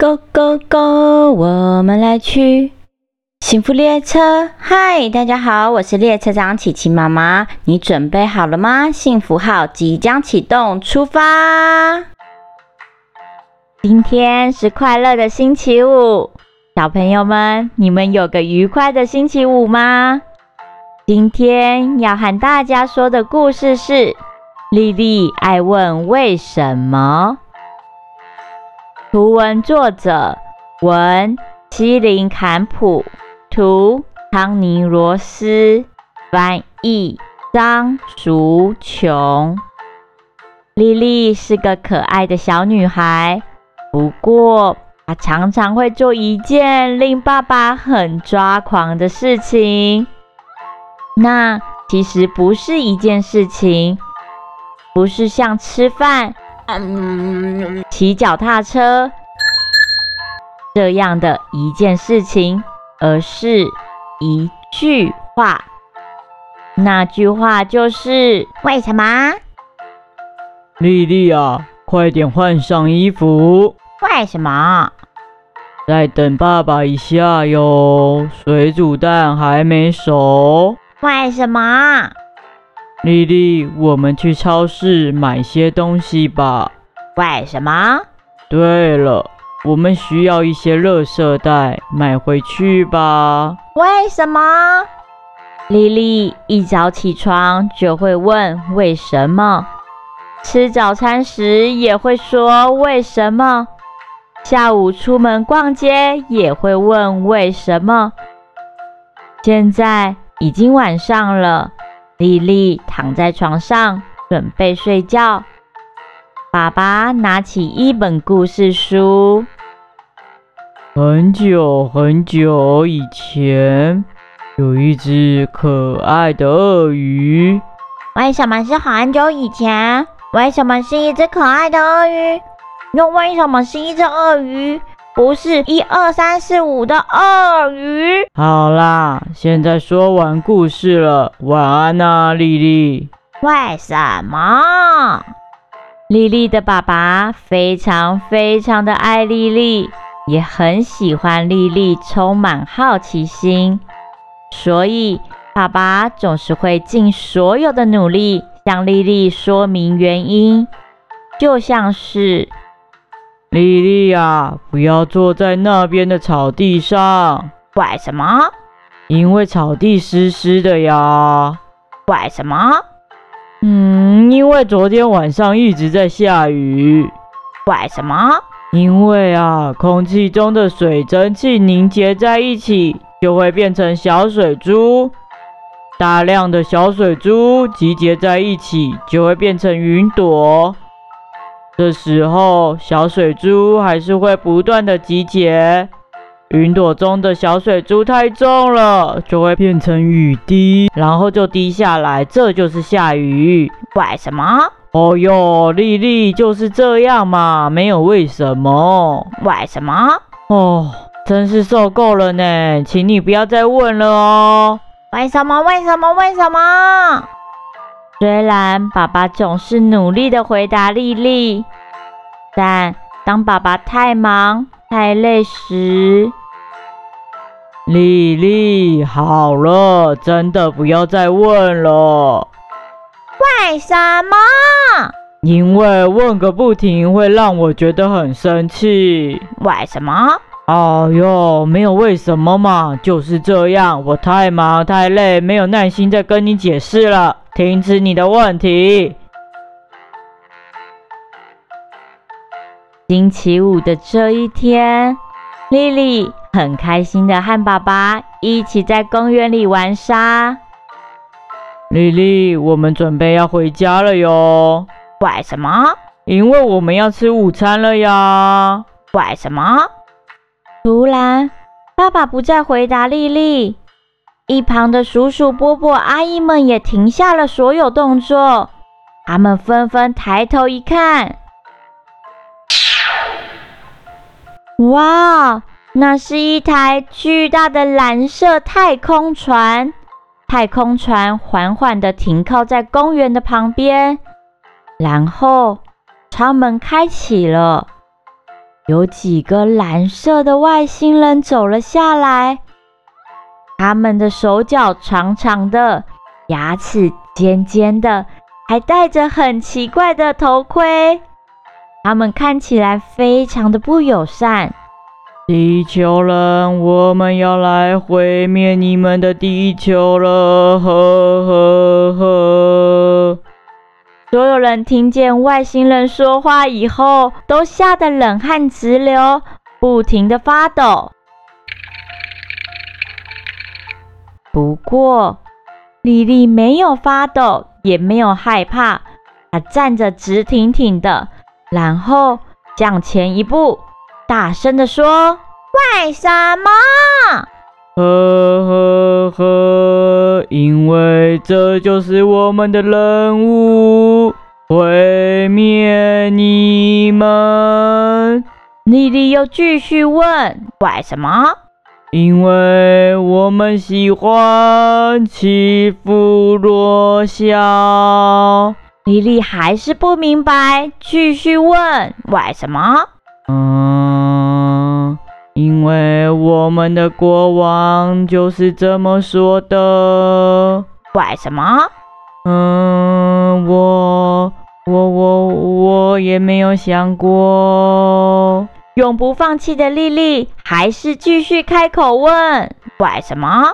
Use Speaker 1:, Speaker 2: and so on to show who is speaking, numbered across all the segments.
Speaker 1: Go Go Go，我们来去幸福列车。嗨，大家好，我是列车长琪琪妈妈。你准备好了吗？幸福号即将启动，出发！今天是快乐的星期五，小朋友们，你们有个愉快的星期五吗？今天要和大家说的故事是：丽丽爱问为什么。图文作者文西林坎普，图汤尼罗斯，翻译张淑琼。莉莉是个可爱的小女孩，不过她常常会做一件令爸爸很抓狂的事情。那其实不是一件事情，不是像吃饭。骑脚踏车这样的一件事情，而是一句话。那句话就是为什么？
Speaker 2: 莉莉啊，快点换上衣服！
Speaker 1: 为什么？
Speaker 2: 再等爸爸一下哟，水煮蛋还没熟。
Speaker 1: 为什么？
Speaker 2: 丽丽，我们去超市买些东西吧。
Speaker 1: 为什么？
Speaker 2: 对了，我们需要一些垃圾袋，买回去吧。
Speaker 1: 为什么？丽丽一早起床就会问为什么，吃早餐时也会说为什么，下午出门逛街也会问为什么。现在已经晚上了。丽丽躺在床上准备睡觉，爸爸拿起一本故事书。
Speaker 2: 很久很久以前，有一只可爱的鳄鱼。
Speaker 1: 为什么是很久以前？为什么是一只可爱的鳄鱼？又为什么是一只鳄鱼？不是一二三四五的鳄鱼。
Speaker 2: 好啦，现在说完故事了，晚安呐，丽丽。
Speaker 1: 为什么？丽丽的爸爸非常非常的爱丽丽，也很喜欢丽丽，充满好奇心，所以爸爸总是会尽所有的努力向丽丽说明原因，就像是。
Speaker 2: 丽丽呀，不要坐在那边的草地上。
Speaker 1: 为什么？
Speaker 2: 因为草地湿湿的呀。
Speaker 1: 为什么？
Speaker 2: 嗯，因为昨天晚上一直在下雨。
Speaker 1: 为什么？
Speaker 2: 因为啊，空气中的水蒸气凝结在一起，就会变成小水珠。大量的小水珠集结在一起，就会变成云朵。这时候，小水珠还是会不断的集结。云朵中的小水珠太重了，就会变成雨滴，然后就滴下来，这就是下雨。
Speaker 1: 为什么？
Speaker 2: 哦哟，丽丽就是这样嘛，没有为什么。
Speaker 1: 为什么？
Speaker 2: 哦，真是受够了呢，请你不要再问了哦。
Speaker 1: 为什么？为什么？为什么？虽然爸爸总是努力的回答丽丽，但当爸爸太忙太累时，
Speaker 2: 丽丽，好了，真的不要再问了。
Speaker 1: 为什么？
Speaker 2: 因为问个不停会让我觉得很生气。
Speaker 1: 为什么？
Speaker 2: 哎呦，没有为什么嘛，就是这样。我太忙太累，没有耐心再跟你解释了。停止你的问题。
Speaker 1: 星期五的这一天，丽丽很开心的和爸爸一起在公园里玩沙。
Speaker 2: 丽丽，我们准备要回家了哟。
Speaker 1: 为什么？
Speaker 2: 因为我们要吃午餐了呀。
Speaker 1: 为什么？突然，爸爸不再回答丽丽。一旁的叔叔、伯伯、阿姨们也停下了所有动作，他们纷纷抬头一看，哇，那是一台巨大的蓝色太空船。太空船缓缓地停靠在公园的旁边，然后舱门开启了。有几个蓝色的外星人走了下来，他们的手脚长长的，牙齿尖尖的，还戴着很奇怪的头盔。他们看起来非常的不友善。
Speaker 2: 地球人，我们要来毁灭你们的地球了！呵呵呵。
Speaker 1: 所有人听见外星人说话以后，都吓得冷汗直流，不停的发抖。不过，莉莉没有发抖，也没有害怕，她站着直挺挺的，然后向前一步，大声的说：“为什么？”
Speaker 2: 呵呵呵，因为这就是我们的任务，毁灭你们。
Speaker 1: 莉莉又继续问：“为什么？”
Speaker 2: 因为我们喜欢欺负弱小。
Speaker 1: 莉莉还是不明白，继续问：“为什么？”
Speaker 2: 嗯。因为我们的国王就是这么说的。
Speaker 1: 为什么？
Speaker 2: 嗯，我我我我也没有想过。
Speaker 1: 永不放弃的莉莉还是继续开口问：为什么？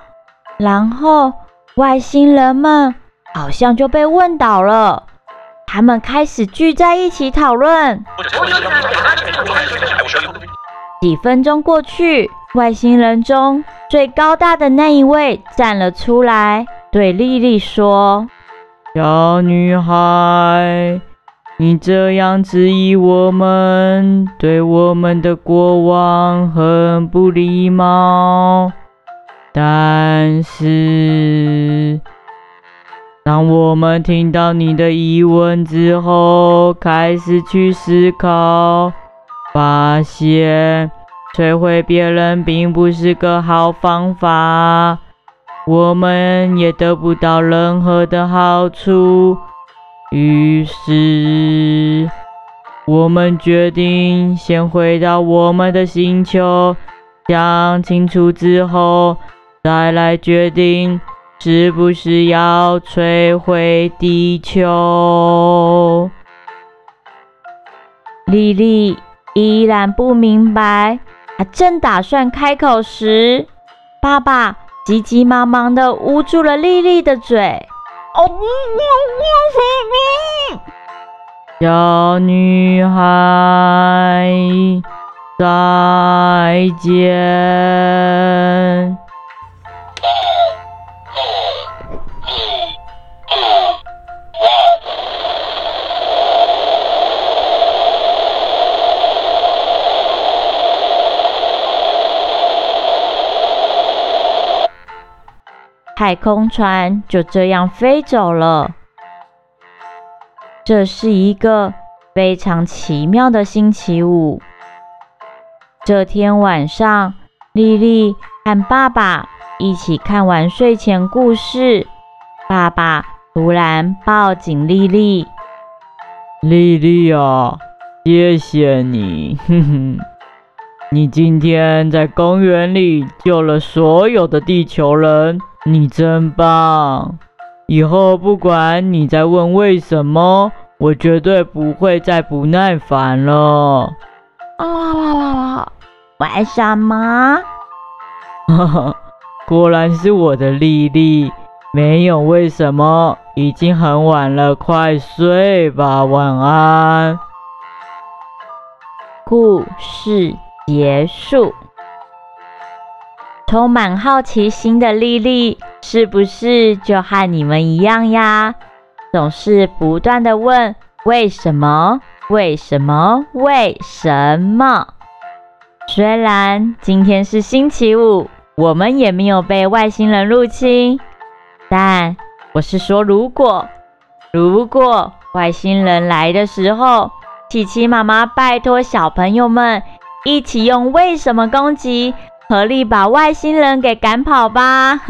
Speaker 1: 然后外星人们好像就被问倒了，他们开始聚在一起讨论。几分钟过去，外星人中最高大的那一位站了出来，对莉莉说：“
Speaker 2: 小女孩，你这样质疑我们，对我们的国王很不礼貌。但是，当我们听到你的疑问之后，开始去思考。”发现摧毁别人并不是个好方法，我们也得不到任何的好处。于是，我们决定先回到我们的星球，想清楚之后，再来决定是不是要摧毁地球。
Speaker 1: 莉莉。依然不明白，他正打算开口时，爸爸急急忙忙的捂住了丽丽的嘴哦。
Speaker 2: 小女孩，再见。
Speaker 1: 太空船就这样飞走了。这是一个非常奇妙的星期五。这天晚上，莉莉和爸爸一起看完睡前故事。爸爸突然抱紧莉莉：“
Speaker 2: 莉莉啊，谢谢你，哼哼，你今天在公园里救了所有的地球人。”你真棒！以后不管你在问为什么，我绝对不会再不耐烦了。
Speaker 1: 啊，为什么？
Speaker 2: 哈哈，果然是我的丽丽，没有为什么，已经很晚了，快睡吧，晚安。
Speaker 1: 故事结束。充满好奇心的莉莉，是不是就和你们一样呀？总是不断的问为什么？为什么？为什么？虽然今天是星期五，我们也没有被外星人入侵，但我是说，如果如果外星人来的时候，琪琪妈妈拜托小朋友们一起用为什么攻击。合力把外星人给赶跑吧！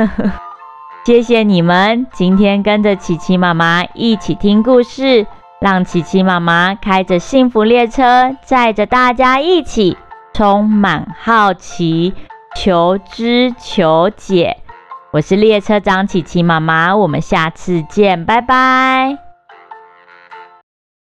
Speaker 1: 谢谢你们今天跟着琪琪妈妈一起听故事，让琪琪妈妈开着幸福列车，载着大家一起充满好奇、求知求解。我是列车长琪琪妈妈，我们下次见，拜拜。